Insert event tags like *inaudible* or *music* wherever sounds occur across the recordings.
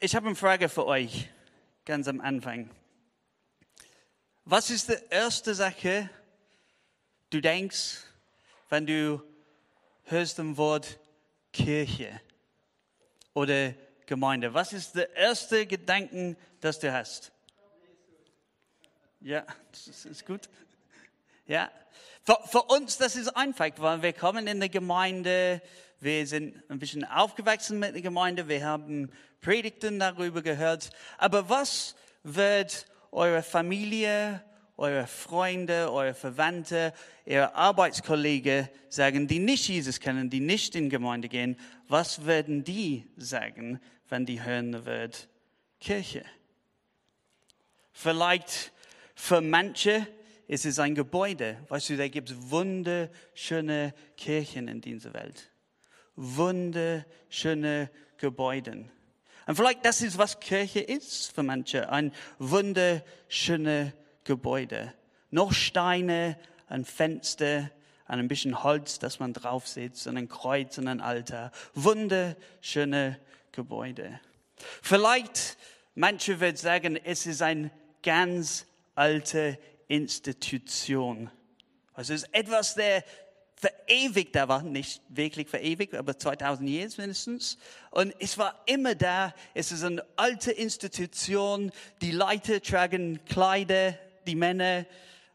ich habe eine Frage für euch, ganz am Anfang. Was ist die erste Sache, du denkst, wenn du hörst das Wort Kirche oder Gemeinde? Was ist der erste Gedanken, das du hast? Ja, das ist gut. Ja, für, für uns das ist einfach, weil wir kommen in der Gemeinde, wir sind ein bisschen aufgewachsen mit der Gemeinde, wir haben Predigten darüber gehört. Aber was wird eure Familie, eure Freunde, eure Verwandte, ihre Arbeitskollegen sagen, die nicht Jesus kennen, die nicht in Gemeinde gehen? Was werden die sagen, wenn die hören wird Kirche? Vielleicht für manche ist es ein Gebäude. Weißt du, da gibt es wunderschöne Kirchen in dieser Welt. Wunderschöne Gebäude. Und vielleicht das ist, was Kirche ist für manche. Ein wunderschöne Gebäude. Noch Steine, ein Fenster, ein bisschen Holz, das man drauf sitzt, und ein Kreuz und ein Altar. Wunderschöne Gebäude. Vielleicht, manche würden sagen, es ist ein ganz alte Institution. Also es ist etwas, der verewigt da war, nicht wirklich verewigt, aber 2000 Jahre mindestens. Und es war immer da. Es ist eine alte Institution. Die Leute tragen Kleider, die Männer,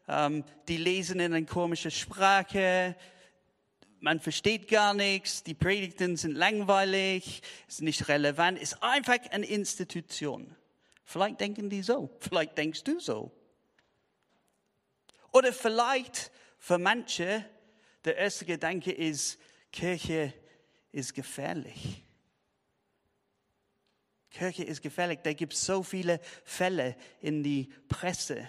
ähm, die lesen in eine komische Sprache. Man versteht gar nichts. Die Predigten sind langweilig, ist nicht relevant. Ist einfach eine Institution. Vielleicht denken die so. Vielleicht denkst du so. Oder vielleicht für manche, der erste Gedanke ist, Kirche ist gefährlich. Kirche ist gefährlich. Da gibt es so viele Fälle in die Presse,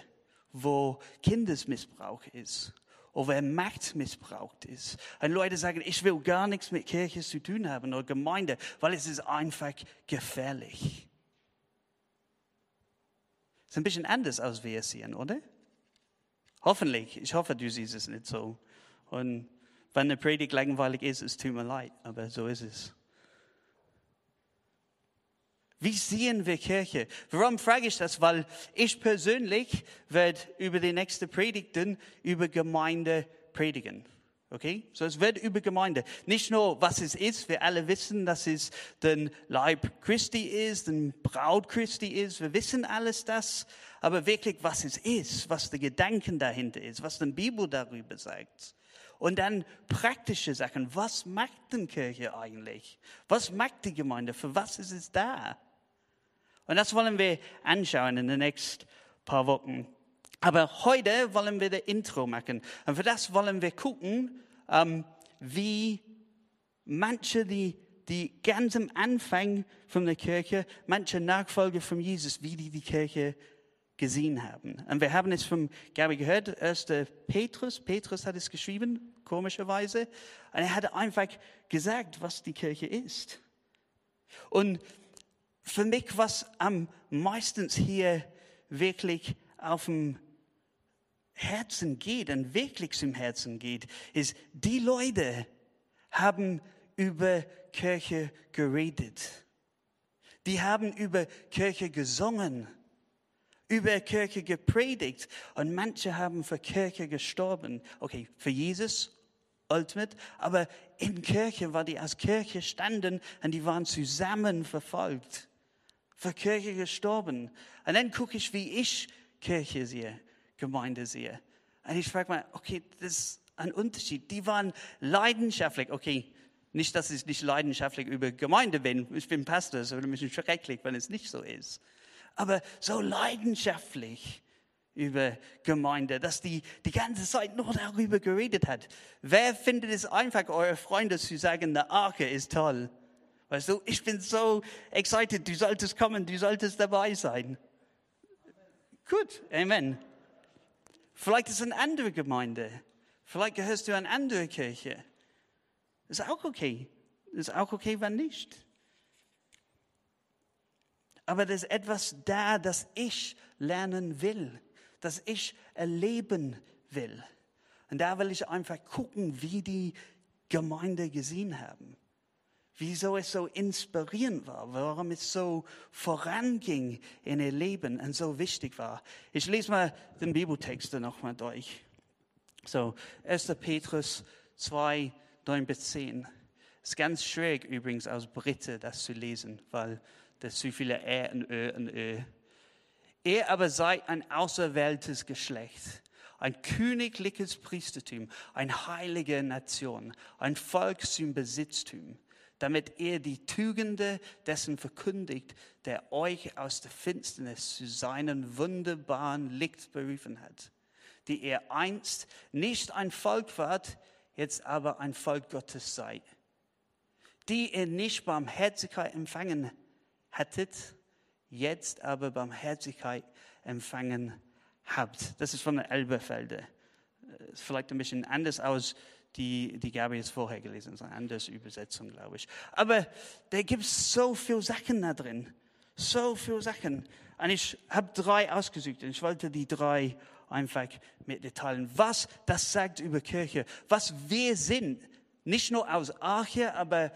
wo Kindesmissbrauch ist oder Macht missbraucht ist. Und Leute sagen, ich will gar nichts mit Kirche zu tun haben oder Gemeinde, weil es ist einfach gefährlich. Ist ein bisschen anders, als wir es sehen, oder? Hoffentlich. Ich hoffe, du siehst es nicht so. Und wenn eine Predigt langweilig ist, es tut mir leid, aber so ist es. Wie sehen wir Kirche? Warum frage ich das? Weil ich persönlich werde über die nächsten Predigten über Gemeinde predigen. Okay? So, es wird über Gemeinde. Nicht nur, was es ist. Wir alle wissen, dass es den Leib Christi ist, den Braut Christi ist. Wir wissen alles das. Aber wirklich, was es ist, was der Gedanken dahinter ist, was die Bibel darüber sagt. Und dann praktische Sachen. Was macht denn Kirche eigentlich? Was macht die Gemeinde? Für was ist es da? Und das wollen wir anschauen in den nächsten paar Wochen. Aber heute wollen wir das Intro machen. Und für das wollen wir gucken, ähm, wie manche, die, die ganz am Anfang von der Kirche, manche Nachfolger von Jesus, wie die die Kirche gesehen haben. Und wir haben es von Gabi gehört, erster Petrus, Petrus hat es geschrieben, komischerweise. Und er hat einfach gesagt, was die Kirche ist. Und für mich, was am meisten hier wirklich auf dem Herzen geht und wirklich zum Herzen geht, ist, die Leute haben über Kirche geredet. Die haben über Kirche gesungen, über Kirche gepredigt und manche haben für Kirche gestorben. Okay, für Jesus, ultimate, aber in Kirche, weil die als Kirche standen und die waren zusammen verfolgt, für Kirche gestorben. Und dann gucke ich, wie ich Kirche sehe. Gemeinde sehe. Und ich frage mal, okay, das ist ein Unterschied. Die waren leidenschaftlich. Okay, nicht, dass ich nicht leidenschaftlich über Gemeinde bin. Ich bin Pastor, es ein bisschen schrecklich, wenn es nicht so ist. Aber so leidenschaftlich über Gemeinde, dass die die ganze Zeit nur darüber geredet hat. Wer findet es einfach, eure Freunde zu sagen, der Arke ist toll? Weißt du, ich bin so excited, du solltest kommen, du solltest dabei sein. Gut, Amen. Vielleicht ist es eine andere Gemeinde. Vielleicht gehörst du an eine andere Kirche. Ist auch okay. Ist auch okay, wenn nicht. Aber da ist etwas da, das ich lernen will, das ich erleben will. Und da will ich einfach gucken, wie die Gemeinde gesehen haben. wieso es so inspirierend war, warum es so voranging in ihr Leben und so wichtig war. Ich lese mal den Bibeltext nochmal durch. So, 1. Petrus 2, 9 bis 10. Es ist ganz schwierig übrigens aus Brite das zu lesen, weil da zu viele Ä und Ö und Ö. Ihr aber seid ein auserwähltes Geschlecht, ein königliches Priestertum, eine heilige Nation, ein Volk zum Besitztum damit er die Tugende dessen verkündigt, der euch aus der Finsternis zu seinen wunderbaren Licht berufen hat, die er einst nicht ein Volk wart, jetzt aber ein Volk Gottes seid, die ihr nicht Barmherzigkeit empfangen hattet, jetzt aber Barmherzigkeit empfangen habt. Das ist von der Elberfelde. Vielleicht ein bisschen anders aus die, die Gabi jetzt vorher gelesen hat, eine andere Übersetzung, glaube ich. Aber da gibt es so viele Sachen da drin. So viele Sachen. Und ich habe drei ausgesucht und ich wollte die drei einfach mit dir teilen. Was das sagt über Kirche, was wir sind, nicht nur aus Arche, aber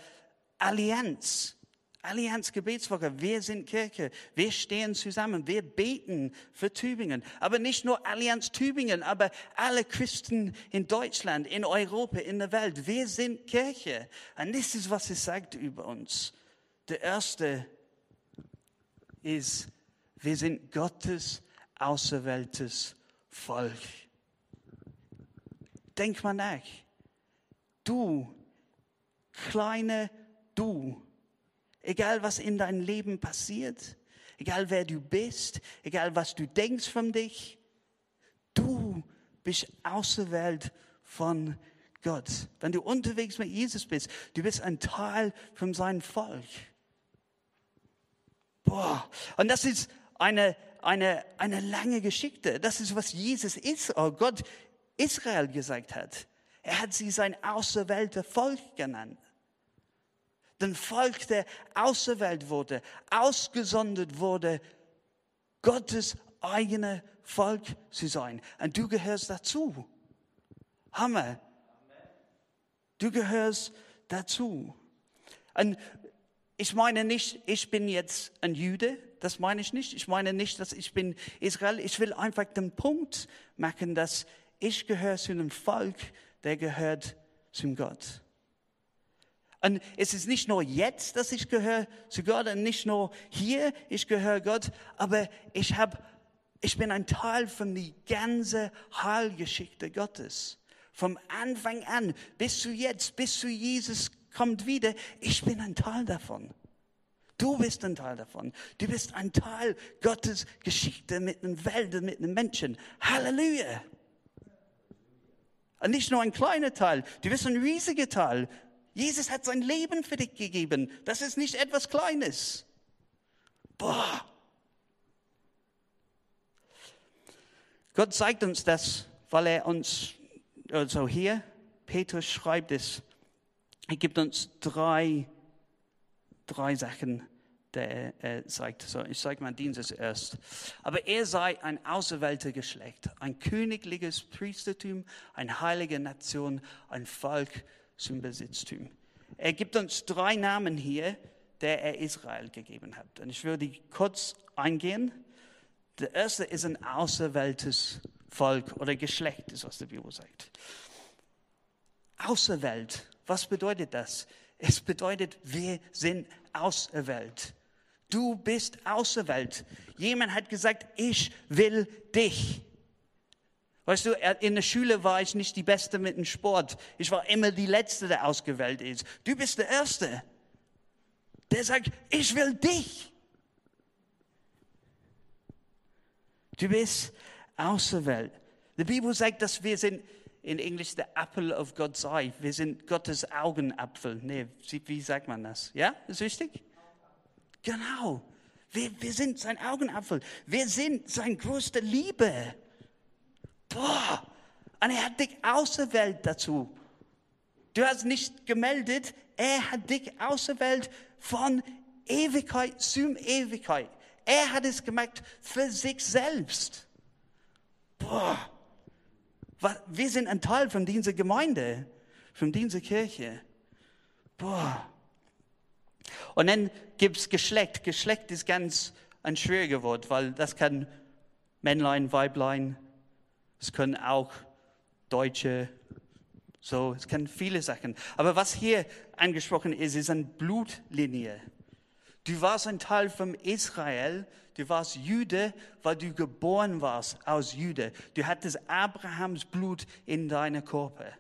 Allianz. Allianz Gebetswoche, wir sind Kirche, wir stehen zusammen, wir beten für Tübingen. Aber nicht nur Allianz Tübingen, aber alle Christen in Deutschland, in Europa, in der Welt. Wir sind Kirche. Und das ist, was es sagt über uns. Der erste ist, wir sind Gottes auserwähltes Volk. Denk mal nach. Du, kleine Du, Egal was in deinem Leben passiert, egal wer du bist, egal was du denkst von dich, du bist auserwählt von Gott. Wenn du unterwegs mit Jesus bist, du bist ein Teil von seinem Volk. Boah, und das ist eine, eine, eine lange Geschichte. Das ist, was Jesus ist, oh Gott Israel gesagt hat. Er hat sie sein auserwählter Volk genannt den Volk, der auserwählt wurde, ausgesondert wurde, Gottes eigene Volk zu sein. Und du gehörst dazu. Hammer. Du gehörst dazu. Und ich meine nicht, ich bin jetzt ein Jude, das meine ich nicht. Ich meine nicht, dass ich bin Israel. Ich will einfach den Punkt machen, dass ich gehöre zu einem Volk, der gehört zum Gott. Und es ist nicht nur jetzt, dass ich gehöre zu Gott und nicht nur hier, ich gehöre Gott, aber ich habe, ich bin ein Teil von die ganze Heilgeschichte Gottes. Vom Anfang an bis zu jetzt, bis zu Jesus kommt wieder, ich bin ein Teil davon. Du bist ein Teil davon. Du bist ein Teil Gottes Geschichte mit den Wäldern, mit den Menschen. Halleluja. Und nicht nur ein kleiner Teil, du bist ein riesiger Teil. Jesus hat sein Leben für dich gegeben. Das ist nicht etwas Kleines. Boah. Gott zeigt uns das, weil er uns, also hier, Petrus schreibt es, er gibt uns drei, drei Sachen, der er zeigt. So, ich sage mal dieses erst. Aber er sei ein auserwählter Geschlecht, ein königliches Priestertum, eine heilige Nation, ein Volk, zum Besitztum. Er gibt uns drei Namen hier, der er Israel gegeben hat. Und ich würde kurz eingehen. Der erste ist ein auserwähltes Volk oder Geschlecht, ist was die Bibel sagt. Auserwählt, was bedeutet das? Es bedeutet, wir sind auserwählt. Du bist auserwählt. Jemand hat gesagt, ich will dich. Weißt du, in der Schule war ich nicht die Beste mit dem Sport. Ich war immer die Letzte, der ausgewählt ist. Du bist der Erste, der sagt, ich will dich. Du bist auserwählt. Die Bibel sagt, dass wir sind, in Englisch, the apple of God's eye. Wir sind Gottes Augenapfel. Nee, wie sagt man das? Ja, ist richtig? Genau. Wir, wir sind sein Augenapfel. Wir sind sein größte Liebe. Boah, und er hat dich auserwählt dazu. Du hast nicht gemeldet, er hat dich auserwählt von Ewigkeit zu Ewigkeit. Er hat es gemacht für sich selbst. Boah, wir sind ein Teil von dieser Gemeinde, von dieser Kirche. Boah. Und dann gibt es Geschlecht. Geschlecht ist ganz ein schwieriges Wort, weil das kann Männlein, Weiblein, es können auch Deutsche, so, es kann viele Sachen. Aber was hier angesprochen ist, ist eine Blutlinie. Du warst ein Teil von Israel, du warst Jude, weil du geboren warst aus Jude. Du hattest Abrahams Blut in deinem Körper.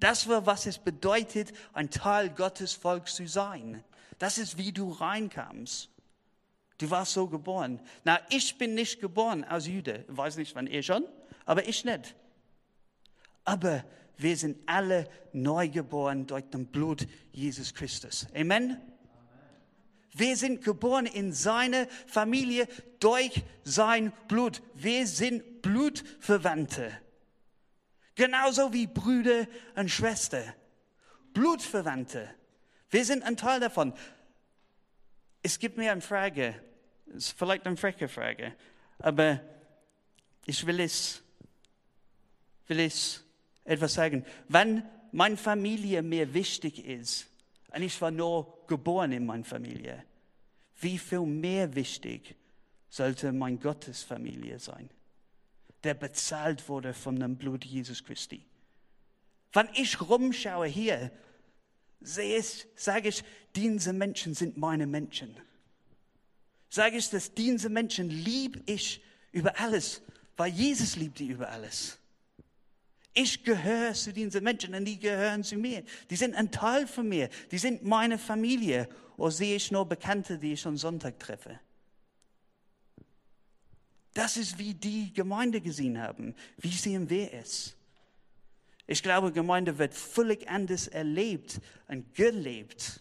Das war, was es bedeutet, ein Teil Gottes Volk zu sein. Das ist, wie du reinkamst. Du warst so geboren. Na, ich bin nicht geboren aus Jude. Ich weiß nicht, wann ihr schon, aber ich nicht. Aber wir sind alle neu geboren durch den Blut Jesus Christus. Amen. Wir sind geboren in seine Familie durch sein Blut. Wir sind Blutverwandte. Genauso wie Brüder und Schwestern. Blutverwandte. Wir sind ein Teil davon. Es gibt mir eine Frage. Es ist vielleicht eine freche Frage. Aber ich will es, will es etwas sagen. Wenn meine Familie mir wichtig ist, und ich war nur geboren in meiner Familie, wie viel mehr wichtig sollte mein Gottesfamilie sein? der bezahlt wurde von dem Blut Jesus Christi. Wenn ich rumschaue hier, sehe ich, sage ich, diese Menschen sind meine Menschen. Sage ich, dass diese Menschen liebe ich über alles, weil Jesus liebt die über alles. Ich gehöre zu diesen Menschen und die gehören zu mir. Die sind ein Teil von mir. Die sind meine Familie. Oder sehe ich nur Bekannte, die ich am Sonntag treffe? Das ist, wie die Gemeinde gesehen haben. Wie sehen wir es? Ich glaube, Gemeinde wird völlig anders erlebt und gelebt,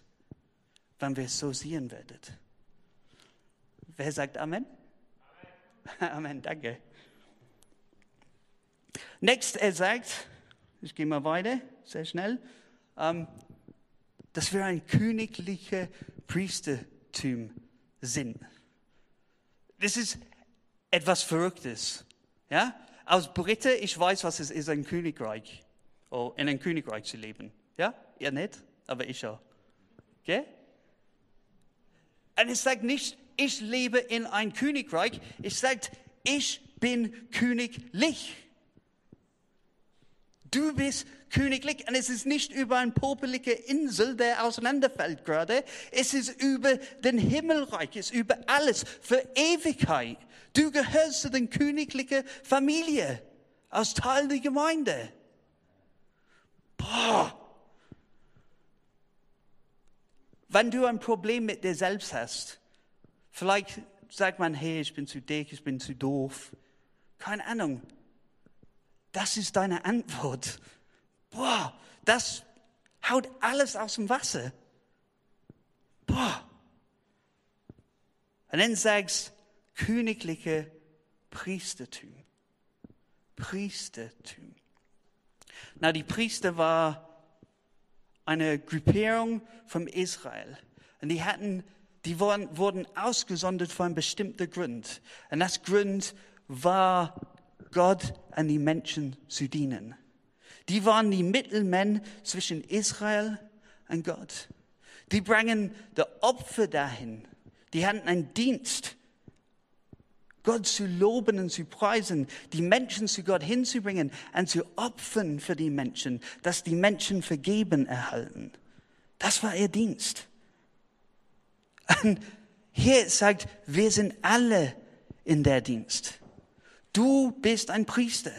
wenn wir es so sehen werden. Wer sagt Amen? Amen, *laughs* Amen danke. Next, er sagt, ich gehe mal weiter, sehr schnell, ähm, dass wir ein königlicher Priestertum sind. Das ist etwas Verrücktes. Ja? Als Brite, ich weiß, was es ist, ein Königreich, oh, in einem Königreich zu leben. Ja? Ihr nicht, aber ich auch. Okay? Und es sagt nicht, ich lebe in ein Königreich. Es sagt, ich bin königlich. Du bist königlich und es ist nicht über eine popelige Insel, der auseinanderfällt gerade. Es ist über den Himmelreich, es ist über alles für Ewigkeit. Du gehörst zu der königlichen Familie, als Teil der Gemeinde. Boah. Wenn du ein Problem mit dir selbst hast, vielleicht sagt man, hey, ich bin zu dick, ich bin zu doof. Keine Ahnung. Das ist deine Antwort. Boah, das haut alles aus dem Wasser. Boah. Und dann sagst, königliche Priestertum. Priestertum. Na, die Priester war eine Gruppierung von Israel. Und die hatten, die wurden, wurden ausgesondert für einen bestimmten Grund. Und das Grund war, Gott an die Menschen zu dienen. Die waren die Mittelmänner zwischen Israel und Gott. Die bringen die Opfer dahin. Die hatten einen Dienst Gott zu loben und zu preisen, die Menschen zu Gott hinzubringen und zu opfern für die Menschen, dass die Menschen vergeben erhalten. Das war ihr Dienst. Und hier sagt, wir sind alle in der Dienst. Du bist ein Priester.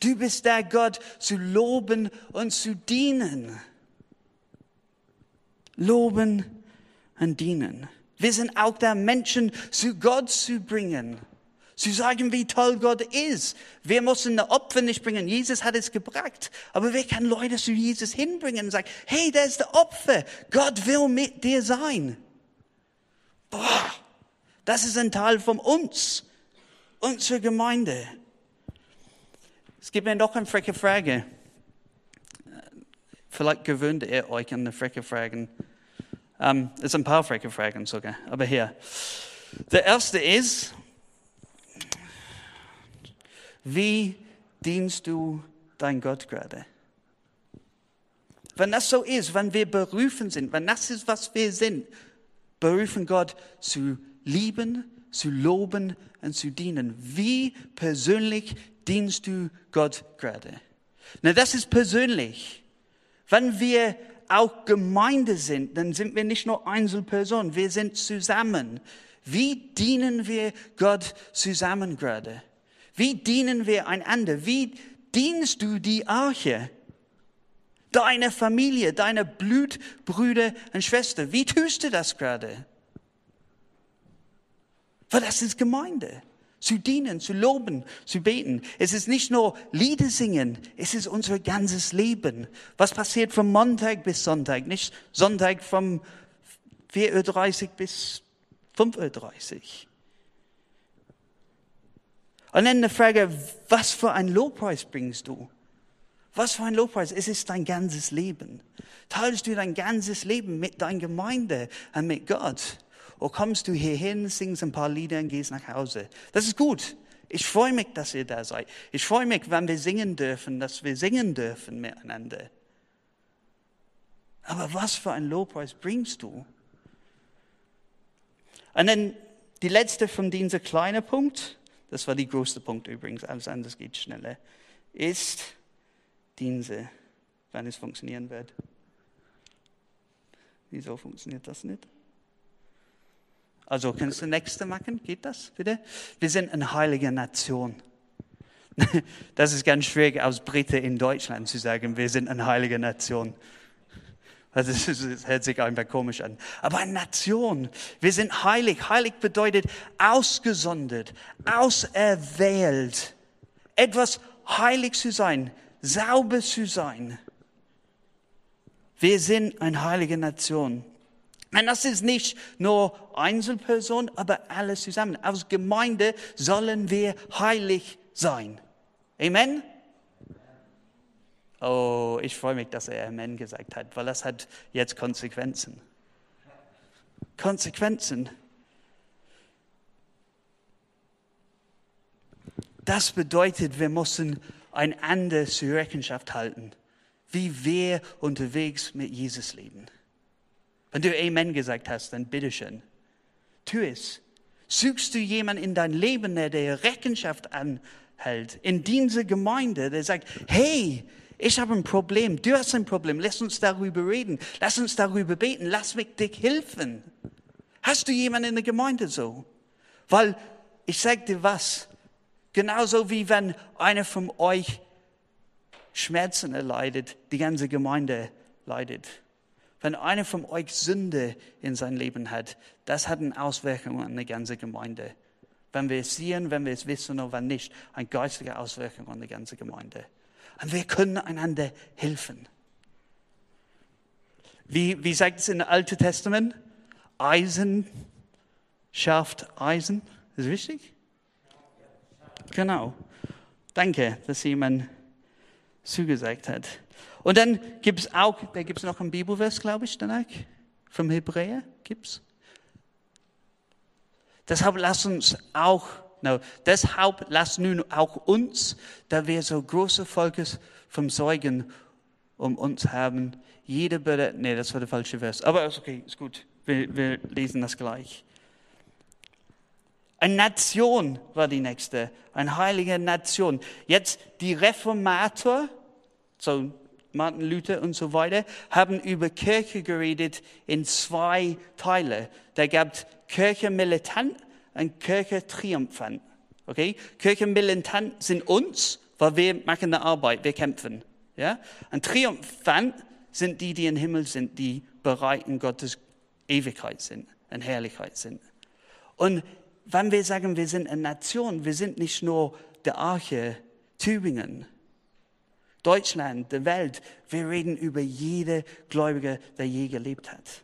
Du bist der Gott zu loben und zu dienen. Loben und dienen. Wir sind auch da, Menschen zu Gott zu bringen. Zu sagen, wie toll Gott ist. Wir müssen eine Opfer nicht bringen. Jesus hat es gebracht. Aber wir können Leute zu Jesus hinbringen und sagen, hey, da ist der Opfer. Gott will mit dir sein. Boah, das ist ein Teil von uns, unserer Gemeinde. Es gibt mir noch eine freche Frage. Vielleicht gewöhnt ihr euch an eine freche Fragen. Ähm, es sind ein paar freche Fragen sogar, aber hier. Der erste ist, wie dienst du dein Gott gerade? wenn das so ist, wenn wir berufen sind, wenn das ist, was wir sind, berufen Gott zu lieben, zu loben und zu dienen. Wie persönlich dienst du Gott gerade? Na, das ist persönlich. Wenn wir auch Gemeinde sind, dann sind wir nicht nur Einzelpersonen, wir sind zusammen. Wie dienen wir Gott zusammen gerade? Wie dienen wir einander? Wie dienst du die Arche? Deine Familie, deine Blutbrüder und Schwestern. Wie tust du das gerade? Weil das ist Gemeinde. Zu dienen, zu loben, zu beten. Es ist nicht nur Lieder singen, es ist unser ganzes Leben. Was passiert von Montag bis Sonntag, nicht Sonntag vom 4.30 Uhr bis 5.30 Uhr. Und dann eine Frage, was für ein Lobpreis bringst du? Was für ein Lobpreis? Es ist dein ganzes Leben. Teilst du dein ganzes Leben mit deiner Gemeinde und mit Gott? Oder kommst du hierhin, singst ein paar Lieder und gehst nach Hause? Das ist gut. Ich freue mich, dass ihr da seid. Ich freue mich, wenn wir singen dürfen, dass wir singen dürfen miteinander. Aber was für ein Lobpreis bringst du? Und dann die letzte von diesen kleinen Punkt, das war die größte Punkt übrigens, alles andere geht schneller, ist diese, wenn es funktionieren wird. Wieso funktioniert das nicht? Also kannst du nächste machen? Geht das bitte? Wir sind eine heilige Nation. *laughs* Das ist ganz schwierig als Brite in Deutschland zu sagen, wir sind eine heilige Nation. Das, das hört sich einfach komisch an. Aber eine Nation, wir sind heilig. Heilig bedeutet ausgesondert, auserwählt. Etwas heilig zu sein, sauber zu sein. Wir sind eine heilige Nation. Und das ist nicht nur Einzelpersonen, aber alles zusammen. Als Gemeinde sollen wir heilig sein. Amen? Oh, ich freue mich, dass er Amen gesagt hat, weil das hat jetzt Konsequenzen. Konsequenzen. Das bedeutet, wir müssen einander zur Rechenschaft halten, wie wir unterwegs mit Jesus leben. Wenn du Amen gesagt hast, dann bitteschön. Tu es. Suchst du jemanden in dein Leben, der dir Rechenschaft anhält, in diese Gemeinde, der sagt, hey, ich habe ein Problem, du hast ein Problem, lass uns darüber reden, lass uns darüber beten, lass mich dich helfen. Hast du jemanden in der Gemeinde so? Weil ich sage dir was, genauso wie wenn einer von euch Schmerzen erleidet, die ganze Gemeinde leidet. Wenn einer von euch Sünde in sein Leben hat, das hat eine Auswirkung auf eine ganze Gemeinde. Wenn wir es sehen, wenn wir es wissen oder wenn nicht, eine geistige Auswirkung auf eine ganze Gemeinde. Und wir können einander helfen. Wie, wie sagt es im Alten Testament? Eisen schärft Eisen. Ist wichtig? Genau. Danke, dass jemand zugesagt hat. Und dann gibt es auch, da gibt es noch einen Bibelvers, glaube ich, danach, vom Hebräer, gibt's. Deshalb lass uns auch, no, deshalb lass nun auch uns, da wir so große Volkes vom Zeugen um uns haben, jede Bürde, nee, das war der falsche Vers, aber ist okay, ist gut, wir, wir lesen das gleich. Eine Nation war die nächste, eine heilige Nation. Jetzt die Reformator, so Martin Luther und so weiter, haben über Kirche geredet in zwei Teile. Da gab es Kirche militant und Kirche triumphant. Okay? Kirche militant sind uns, weil wir machen eine Arbeit, wir kämpfen. Ja? Und triumphant sind die, die im Himmel sind, die bereit in Gottes Ewigkeit sind, in Herrlichkeit sind. Und wenn wir sagen, wir sind eine Nation, wir sind nicht nur der Arche Tübingen, Deutschland, der Welt. Wir reden über jede Gläubige, der je gelebt hat.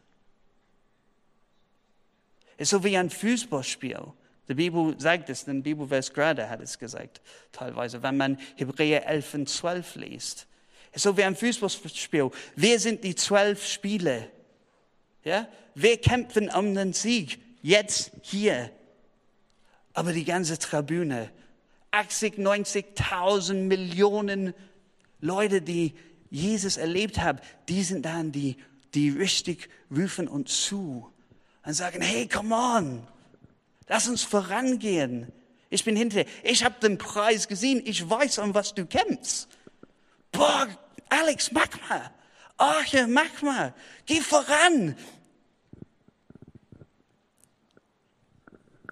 Es ist so wie ein Fußballspiel. Die Bibel sagt es, den Bibelvers gerade hat es gesagt, teilweise, wenn man Hebräer 11 und 12 liest. Es ist so wie ein Fußballspiel. Wir sind die zwölf Spieler. Ja? Wir kämpfen um den Sieg. Jetzt, hier. Aber die ganze Tribüne, 80, 90.000 Millionen Leute, die Jesus erlebt habe, die sind dann die, die richtig rufen uns zu und sagen, hey, come on, lass uns vorangehen. Ich bin hinter dir. Ich habe den Preis gesehen. Ich weiß, an was du kämpfst. Boah, Alex, mach mal. Arche, mach mal. Geh voran.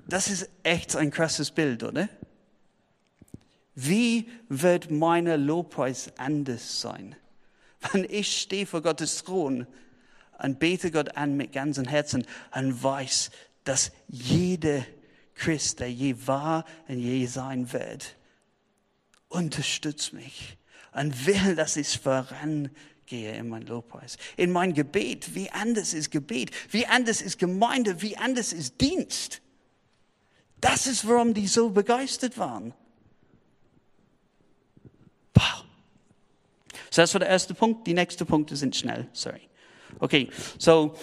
Das ist echt ein krasses Bild, oder? Wie wird meine Lobpreis anders sein? Wenn ich stehe vor Gottes Thron und bete Gott an mit ganzem Herzen und weiß, dass jeder Christ, der je war und je sein wird, unterstützt mich und will, dass ich vorangehe in mein Lobpreis. In mein Gebet, wie anders ist Gebet, wie anders ist Gemeinde, wie anders ist Dienst. Das ist, warum die so begeistert waren. Wow. So, das war der erste Punkt. Die nächsten Punkte sind schnell. Sorry. Okay, so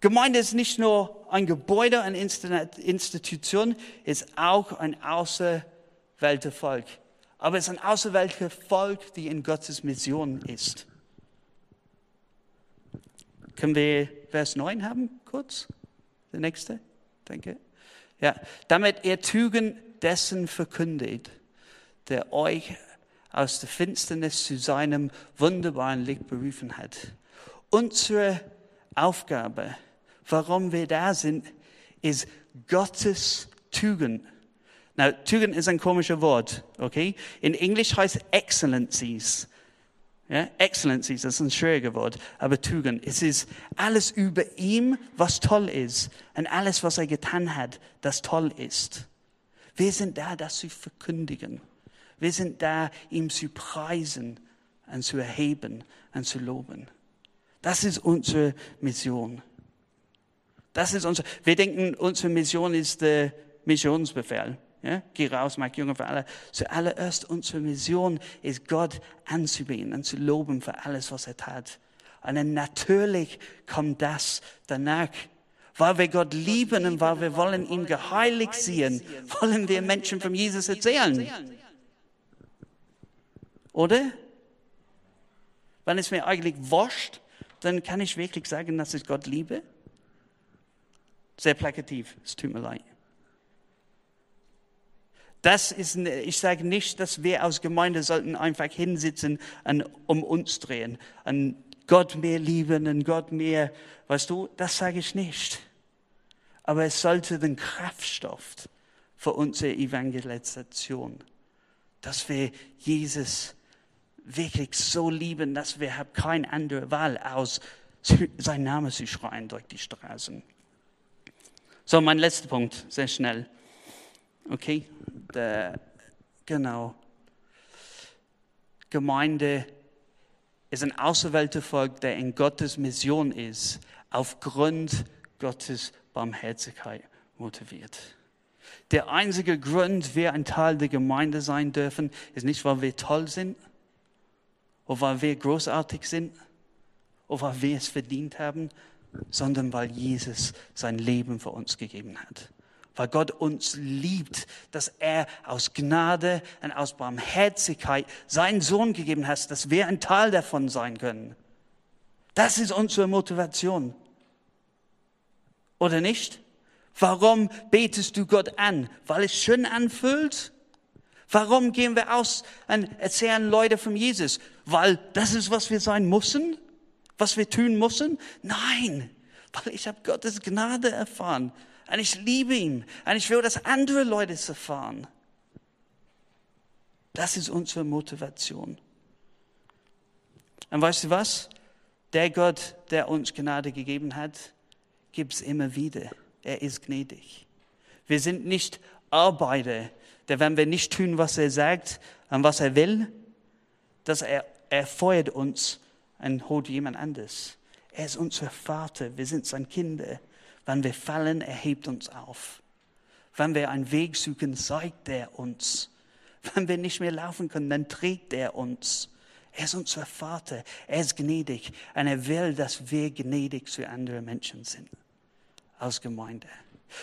Gemeinde ist nicht nur ein Gebäude, eine Institution, ist auch ein auserwähltes Volk. Aber es ist ein auserwähltes Volk, die in Gottes Mission ist. Können wir Vers 9 haben, kurz? Der nächste, danke. Ja, damit ihr Tugend dessen verkündet, der euch aus der Finsternis zu seinem wunderbaren Licht berufen hat. Unsere Aufgabe warum wir da sind, ist Gottes Tugend. Now, Tugend ist ein komisches Wort, okay? In Englisch heißt Excellencies. Ja, Excellencies, das ist ein schwieriges Wort, aber Tugend. Es ist alles über ihm, was toll ist und alles, was er getan hat, das toll ist. Wir sind da, das zu verkündigen. Wir sind da, ihm zu preisen und zu erheben und zu loben. Das ist unsere Mission. Das ist unser, wir denken, unsere Mission ist der Missionsbefehl. Ja? Geh raus, mach Jünger für alle. Zuallererst unsere Mission ist Gott anzubeten und zu loben für alles, was er tat. Und dann natürlich kommt das danach. Weil wir Gott lieben und weil wir wollen ihn geheiligt sehen, wollen wir Menschen von Jesus erzählen. Oder? Wenn es mir eigentlich wurscht, dann kann ich wirklich sagen, dass ich Gott liebe. Sehr plakativ, es tut mir leid. Das ist, ich sage nicht, dass wir als Gemeinde sollten einfach hinsitzen und um uns drehen, und Gott mehr lieben und Gott mehr, weißt du, das sage ich nicht. Aber es sollte den Kraftstoff für unsere Evangelisation, dass wir Jesus wirklich so lieben, dass wir haben keine andere Wahl aus, sein Name zu schreien durch die Straßen. So, mein letzter Punkt, sehr schnell. Okay, der, genau. Gemeinde ist ein auserwählter Volk, der in Gottes Mission ist, aufgrund Gottes Barmherzigkeit motiviert. Der einzige Grund, wir ein Teil der Gemeinde sein dürfen, ist nicht, weil wir toll sind oder weil wir großartig sind oder weil wir es verdient haben, sondern weil Jesus sein Leben für uns gegeben hat. Weil Gott uns liebt, dass er aus Gnade und aus Barmherzigkeit seinen Sohn gegeben hat, dass wir ein Teil davon sein können. Das ist unsere Motivation. Oder nicht? Warum betest du Gott an? Weil es schön anfühlt? Warum gehen wir aus und erzählen Leute von Jesus? Weil das ist, was wir sein müssen? was wir tun müssen? Nein, weil ich habe Gottes Gnade erfahren. Und ich liebe ihn. Und ich will, dass andere Leute es erfahren. Das ist unsere Motivation. Und weißt du was? Der Gott, der uns Gnade gegeben hat, gibt es immer wieder. Er ist gnädig. Wir sind nicht Arbeiter, der, wenn wir nicht tun, was er sagt und was er will, dass er, er feuert uns und holt jemand anders. Er ist unser Vater, wir sind seine Kinder. Wenn wir fallen, er hebt uns auf. Wenn wir einen Weg suchen, zeigt er uns. Wenn wir nicht mehr laufen können, dann trägt er uns. Er ist unser Vater, er ist gnädig und er will, dass wir gnädig zu anderen Menschen sind als Gemeinde.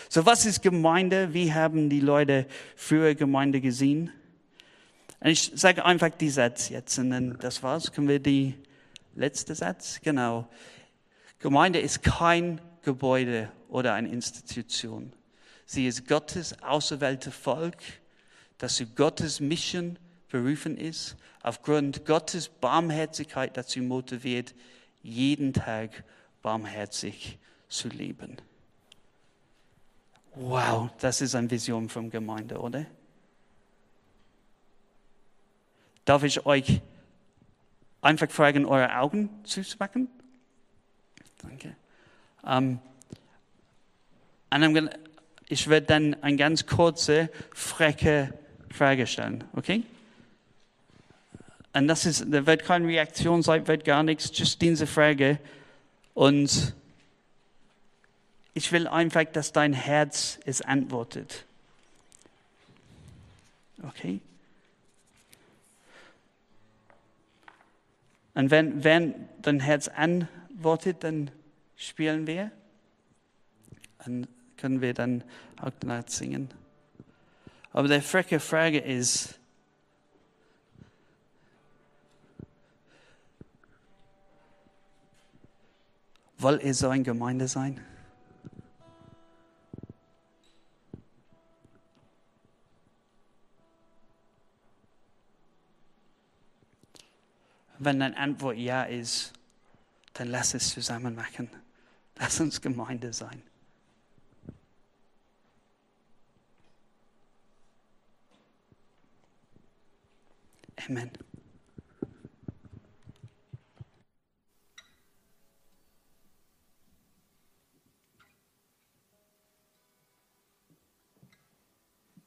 So was ist Gemeinde? Wie haben die Leute früher Gemeinde gesehen? Und ich sage einfach die Sätze jetzt und dann das war's. Können wir die letzte Satz? Genau. Gemeinde ist kein Gebäude oder eine Institution. Sie ist Gottes auserwählte Volk, das zu Gottes Mission berufen ist, aufgrund Gottes Barmherzigkeit dazu motiviert, jeden Tag barmherzig zu leben. Wow, das ist eine Vision von Gemeinde, oder? Darf ich euch einfach fragen, eure Augen zuzumachen? Danke. Um, gonna, ich werde dann eine ganz kurze, freche Frage stellen, okay? Und das ist, da wird keine Reaktion sein, wird gar nichts, just diese Frage. Und ich will einfach, dass dein Herz es antwortet. Okay? Und wenn, wenn dein Herz antwortet, dann spielen wir. Dann können wir dann auch danach singen. Aber die freche Frage ist, wollt ihr so eine Gemeinde sein? Wenn deine Antwort ja ist, dann lass es zusammen machen. Lass uns Gemeinde sein. Amen.